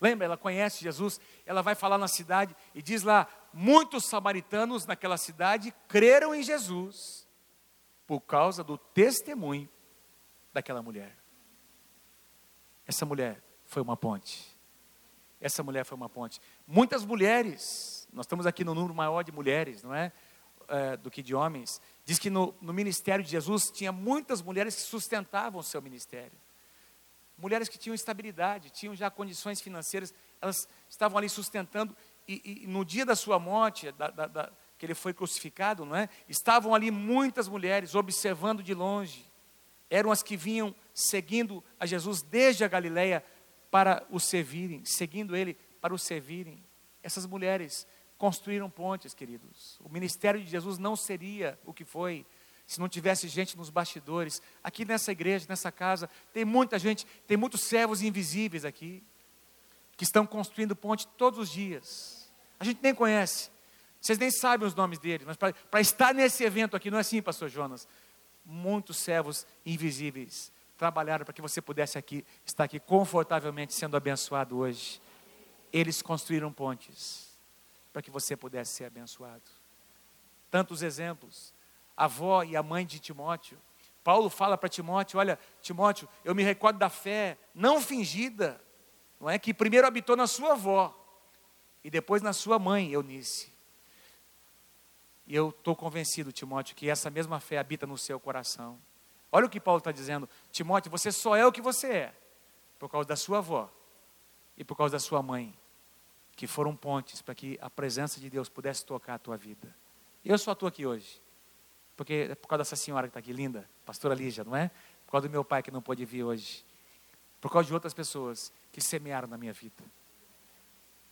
Lembra, ela conhece Jesus, ela vai falar na cidade e diz lá: muitos samaritanos naquela cidade creram em Jesus por causa do testemunho daquela mulher. Essa mulher foi uma ponte. Essa mulher foi uma ponte. Muitas mulheres, nós estamos aqui no número maior de mulheres, não é? é do que de homens. Diz que no, no ministério de Jesus tinha muitas mulheres que sustentavam o seu ministério mulheres que tinham estabilidade, tinham já condições financeiras, elas estavam ali sustentando, e, e no dia da sua morte, da, da, da, que ele foi crucificado, não é? Estavam ali muitas mulheres observando de longe, eram as que vinham seguindo a Jesus desde a Galileia para o servirem, seguindo ele para o servirem. Essas mulheres construíram pontes, queridos. O ministério de Jesus não seria o que foi se não tivesse gente nos bastidores. Aqui nessa igreja, nessa casa, tem muita gente, tem muitos servos invisíveis aqui, que estão construindo ponte todos os dias. A gente nem conhece, vocês nem sabem os nomes deles, mas para estar nesse evento aqui, não é assim, pastor Jonas? Muitos servos invisíveis trabalharam para que você pudesse aqui, estar aqui confortavelmente sendo abençoado hoje. Eles construíram pontes para que você pudesse ser abençoado. Tantos exemplos a avó e a mãe de Timóteo. Paulo fala para Timóteo: Olha, Timóteo, eu me recordo da fé não fingida, não é? Que primeiro habitou na sua avó e depois na sua mãe, Eunice. E eu estou convencido, Timóteo, que essa mesma fé habita no seu coração. Olha o que Paulo está dizendo: Timóteo, você só é o que você é, por causa da sua avó e por causa da sua mãe, que foram pontes para que a presença de Deus pudesse tocar a tua vida. Eu só estou aqui hoje porque é por causa dessa senhora que está aqui, linda, pastora Lígia, não é? Por causa do meu pai que não pôde vir hoje. Por causa de outras pessoas que semearam na minha vida.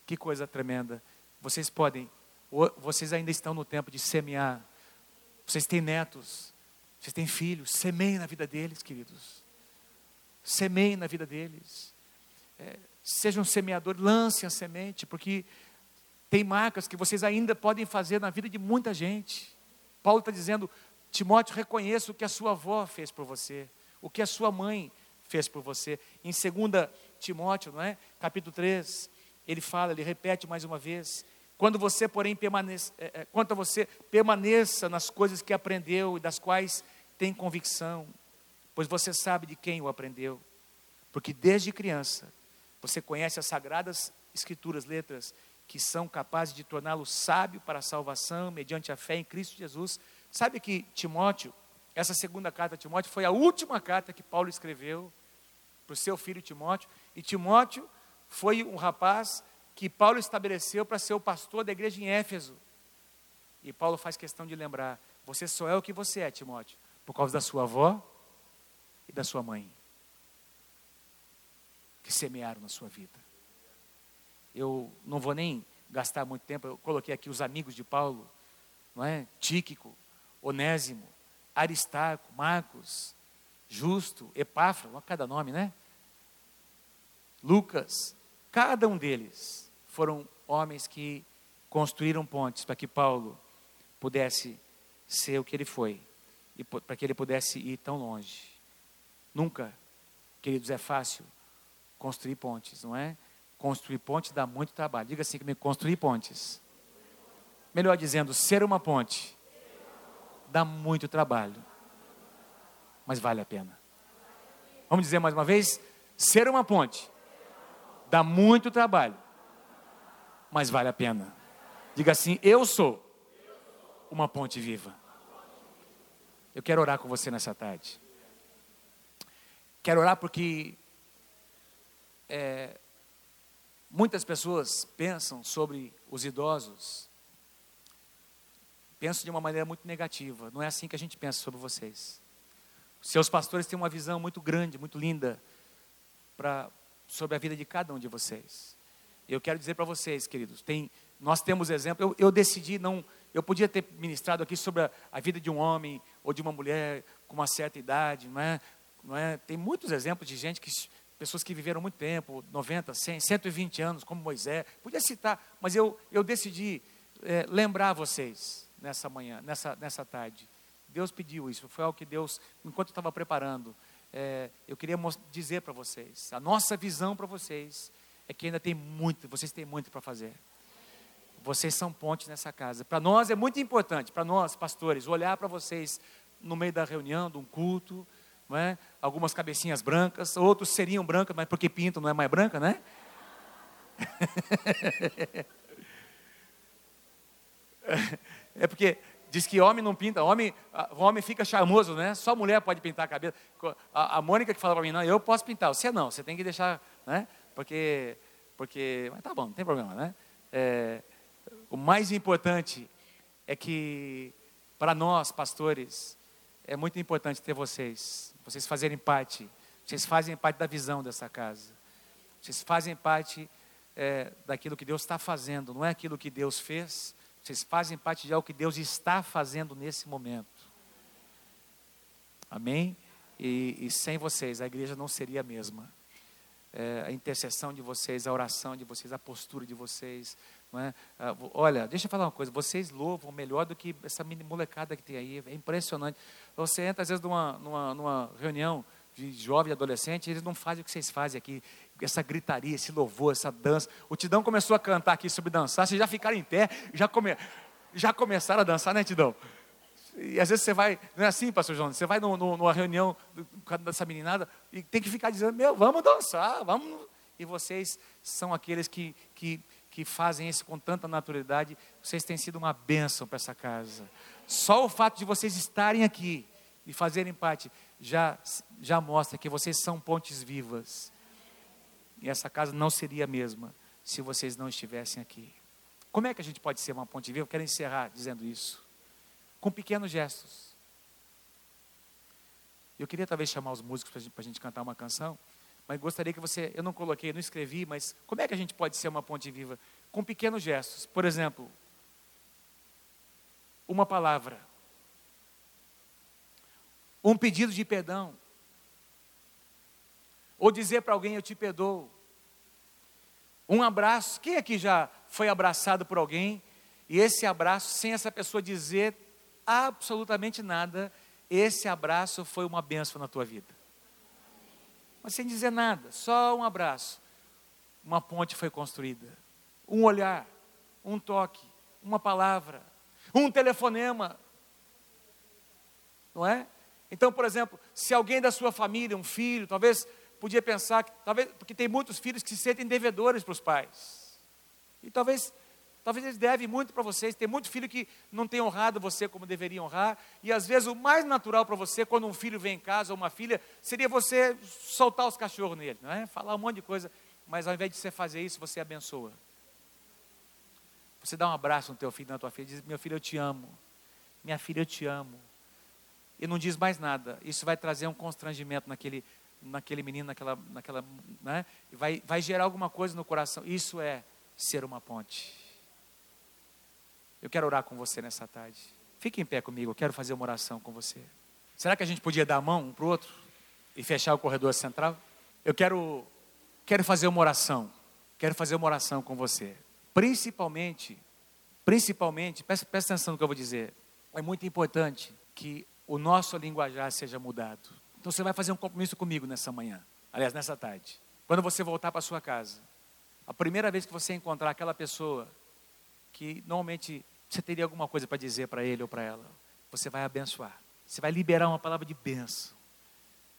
Que coisa tremenda. Vocês podem, vocês ainda estão no tempo de semear. Vocês têm netos, vocês têm filhos, semeiem na vida deles, queridos. Semeiem na vida deles. É, sejam semeadores, lancem a semente, porque tem marcas que vocês ainda podem fazer na vida de muita gente. Paulo está dizendo, Timóteo, reconheça o que a sua avó fez por você, o que a sua mãe fez por você. Em 2 Timóteo, não é? capítulo 3, ele fala, ele repete mais uma vez, quando você, porém, permaneça, é, é, quanto a você, permaneça nas coisas que aprendeu e das quais tem convicção, pois você sabe de quem o aprendeu, porque desde criança você conhece as sagradas escrituras, letras que são capazes de torná-lo sábio para a salvação mediante a fé em Cristo Jesus. Sabe que Timóteo, essa segunda carta a Timóteo foi a última carta que Paulo escreveu para o seu filho Timóteo, e Timóteo foi um rapaz que Paulo estabeleceu para ser o pastor da igreja em Éfeso. E Paulo faz questão de lembrar: você só é o que você é, Timóteo, por causa da sua avó e da sua mãe, que semearam na sua vida eu não vou nem gastar muito tempo, eu coloquei aqui os amigos de Paulo, não é? Tíquico, Onésimo, Aristarco, Marcos, Justo, Epáfra, cada nome, né? Lucas, cada um deles foram homens que construíram pontes para que Paulo pudesse ser o que ele foi e para que ele pudesse ir tão longe. Nunca, queridos, é fácil construir pontes, não é? Construir pontes dá muito trabalho. Diga assim comigo, construir pontes. Melhor dizendo, ser uma ponte dá muito trabalho. Mas vale a pena. Vamos dizer mais uma vez? Ser uma ponte dá muito trabalho, mas vale a pena. Diga assim: Eu sou uma ponte viva. Eu quero orar com você nessa tarde. Quero orar porque é, muitas pessoas pensam sobre os idosos, pensam de uma maneira muito negativa. Não é assim que a gente pensa sobre vocês. Seus pastores têm uma visão muito grande, muito linda pra, sobre a vida de cada um de vocês. Eu quero dizer para vocês, queridos, tem, nós temos exemplo. Eu, eu, decidi não, eu podia ter ministrado aqui sobre a, a, vida de um homem ou de uma mulher com uma certa idade, não é? Não é? Tem muitos exemplos de gente que pessoas que viveram muito tempo, 90, 100, 120 anos, como Moisés. Podia citar, mas eu, eu decidi é, lembrar vocês nessa manhã, nessa, nessa tarde. Deus pediu isso, foi algo que Deus, enquanto estava preparando, é, eu queria dizer para vocês. A nossa visão para vocês é que ainda tem muito, vocês têm muito para fazer. Vocês são pontes nessa casa. Para nós é muito importante, para nós, pastores, olhar para vocês no meio da reunião, de um culto, não é? algumas cabecinhas brancas, outros seriam brancas, mas porque pintam não é mais branca, né? é porque diz que homem não pinta, homem, homem fica charmoso, né? Só mulher pode pintar a cabeça. A, a Mônica que fala para mim, não, eu posso pintar, você não, você tem que deixar, né? Porque, porque, mas tá bom, não tem problema, né? É, o mais importante é que para nós, pastores, é muito importante ter vocês, vocês fazerem parte, vocês fazem parte da visão dessa casa, vocês fazem parte é, daquilo que Deus está fazendo, não é aquilo que Deus fez, vocês fazem parte de algo que Deus está fazendo nesse momento. Amém? E, e sem vocês a igreja não seria a mesma. É, a intercessão de vocês, a oração de vocês, a postura de vocês. É? Ah, olha, deixa eu falar uma coisa: vocês louvam melhor do que essa mini molecada que tem aí, é impressionante. Você entra às vezes numa, numa, numa reunião de jovem e adolescente, eles não fazem o que vocês fazem aqui, essa gritaria, esse louvor, essa dança. O Tidão começou a cantar aqui sobre dançar, vocês já ficaram em pé, já, come, já começaram a dançar, né, Tidão? E às vezes você vai, não é assim, pastor João, você vai no, no, numa reunião dessa meninada e tem que ficar dizendo, meu, vamos dançar, vamos. E vocês são aqueles que, que, que fazem isso com tanta naturalidade, vocês têm sido uma bênção para essa casa. Só o fato de vocês estarem aqui e fazerem parte já, já mostra que vocês são pontes vivas. E essa casa não seria a mesma se vocês não estivessem aqui. Como é que a gente pode ser uma ponte viva? Eu quero encerrar dizendo isso. Com pequenos gestos. Eu queria talvez chamar os músicos para a gente cantar uma canção, mas gostaria que você, eu não coloquei, não escrevi, mas como é que a gente pode ser uma ponte viva? Com pequenos gestos. Por exemplo, uma palavra, um pedido de perdão, ou dizer para alguém: Eu te perdoo. Um abraço. Quem aqui já foi abraçado por alguém e esse abraço, sem essa pessoa dizer absolutamente nada, esse abraço foi uma benção na tua vida? Mas sem dizer nada, só um abraço. Uma ponte foi construída. Um olhar, um toque, uma palavra, um telefonema. Não é? Então, por exemplo, se alguém da sua família, um filho, talvez podia pensar que talvez porque tem muitos filhos que se sentem devedores para os pais. E talvez talvez eles devem muito para vocês. Tem muito filho que não tem honrado você como deveria honrar, e às vezes o mais natural para você quando um filho vem em casa ou uma filha seria você soltar os cachorros nele, não é? Falar um monte de coisa, mas ao invés de você fazer isso, você abençoa. Você dá um abraço no teu filho, na tua filha, diz: "Meu filho, eu te amo. Minha filha, eu te amo." E não diz mais nada. Isso vai trazer um constrangimento naquele naquele menino, naquela, naquela, né? Vai, vai gerar alguma coisa no coração. Isso é ser uma ponte. Eu quero orar com você nessa tarde. Fique em pé comigo, eu quero fazer uma oração com você. Será que a gente podia dar a mão um para o outro e fechar o corredor central? Eu quero, quero fazer uma oração. Quero fazer uma oração com você. Principalmente, principalmente, presta, presta atenção no que eu vou dizer. É muito importante que o nosso linguajar seja mudado. Então você vai fazer um compromisso comigo nessa manhã, aliás, nessa tarde. Quando você voltar para sua casa, a primeira vez que você encontrar aquela pessoa que normalmente você teria alguma coisa para dizer para ele ou para ela, você vai abençoar. Você vai liberar uma palavra de bênção.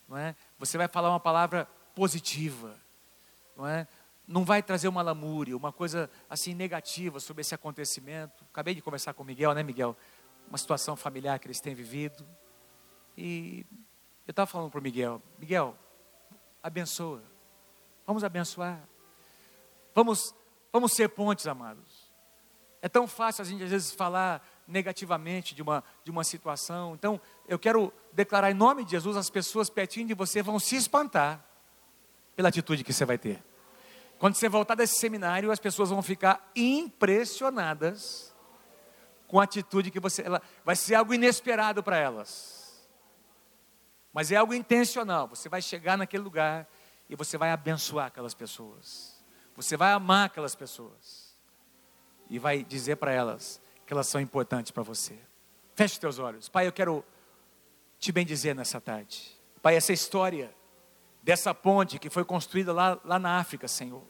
Não é? Você vai falar uma palavra positiva. Não é? não vai trazer uma lamúria, uma coisa assim negativa sobre esse acontecimento. Acabei de conversar com o Miguel, né, Miguel? Uma situação familiar que eles têm vivido. E eu estava falando para o Miguel: Miguel, abençoa. Vamos abençoar. Vamos, vamos ser pontes, amados. É tão fácil a gente às vezes falar negativamente de uma, de uma situação. Então, eu quero declarar em nome de Jesus, as pessoas pertinho de você vão se espantar pela atitude que você vai ter. Quando você voltar desse seminário, as pessoas vão ficar impressionadas com a atitude que você. Ela, vai ser algo inesperado para elas. Mas é algo intencional. Você vai chegar naquele lugar e você vai abençoar aquelas pessoas. Você vai amar aquelas pessoas. E vai dizer para elas que elas são importantes para você. Feche teus olhos. Pai, eu quero te bendizer nessa tarde. Pai, essa história dessa ponte que foi construída lá, lá na África, Senhor.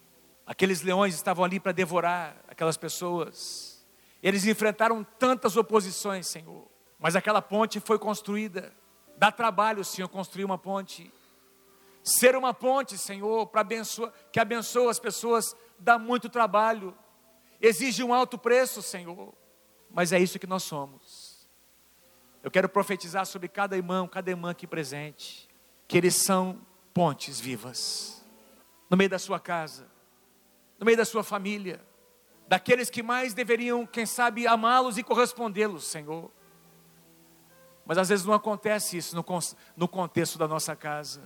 Aqueles leões estavam ali para devorar aquelas pessoas. Eles enfrentaram tantas oposições, Senhor. Mas aquela ponte foi construída. Dá trabalho, Senhor, construir uma ponte. Ser uma ponte, Senhor, para abençoar, que abençoa as pessoas, dá muito trabalho. Exige um alto preço, Senhor. Mas é isso que nós somos. Eu quero profetizar sobre cada irmão, cada irmã aqui presente, que eles são pontes vivas. No meio da sua casa, no meio da sua família, daqueles que mais deveriam, quem sabe, amá-los e correspondê-los, Senhor. Mas às vezes não acontece isso no, no contexto da nossa casa.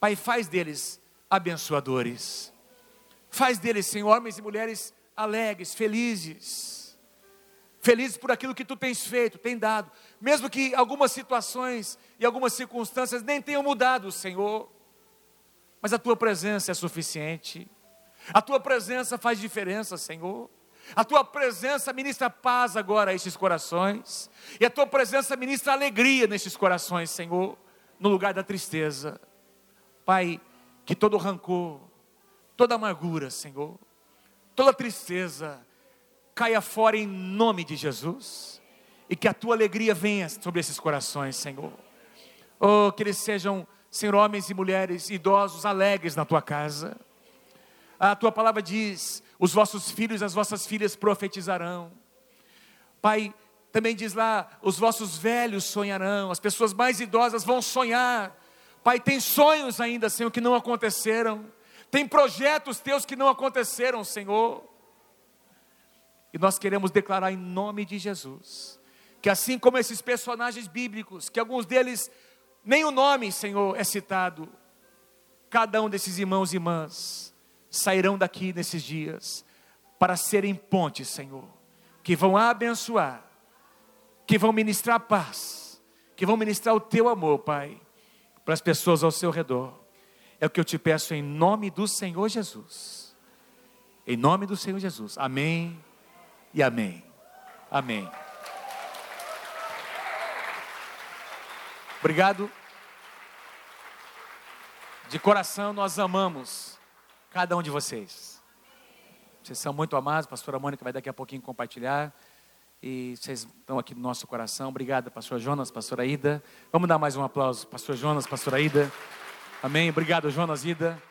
Pai, faz deles abençoadores. Faz deles, Senhor, homens e mulheres alegres, felizes. Felizes por aquilo que tu tens feito, tem dado. Mesmo que algumas situações e algumas circunstâncias nem tenham mudado, Senhor. Mas a tua presença é suficiente. A tua presença faz diferença, Senhor. A tua presença ministra paz agora a estes corações. E a tua presença ministra alegria nestes corações, Senhor, no lugar da tristeza. Pai, que todo rancor, toda amargura, Senhor, toda tristeza caia fora em nome de Jesus. E que a tua alegria venha sobre esses corações, Senhor. Oh, que eles sejam, Senhor, homens e mulheres idosos, alegres na tua casa a tua palavra diz: os vossos filhos e as vossas filhas profetizarão. Pai, também diz lá: os vossos velhos sonharão, as pessoas mais idosas vão sonhar. Pai, tem sonhos ainda, Senhor, que não aconteceram. Tem projetos teus que não aconteceram, Senhor. E nós queremos declarar em nome de Jesus, que assim como esses personagens bíblicos, que alguns deles nem o nome, Senhor, é citado, cada um desses irmãos e irmãs sairão daqui nesses dias para serem pontes, Senhor, que vão abençoar, que vão ministrar paz, que vão ministrar o teu amor, Pai, para as pessoas ao seu redor. É o que eu te peço em nome do Senhor Jesus. Em nome do Senhor Jesus. Amém e amém. Amém. Obrigado. De coração nós amamos cada um de vocês. Vocês são muito amados, a pastora Mônica vai daqui a pouquinho compartilhar. E vocês estão aqui no nosso coração. Obrigado, pastor Jonas, pastora Ida. Vamos dar mais um aplauso, pastor Jonas, pastora Ida. Amém. Obrigado, Jonas Ida.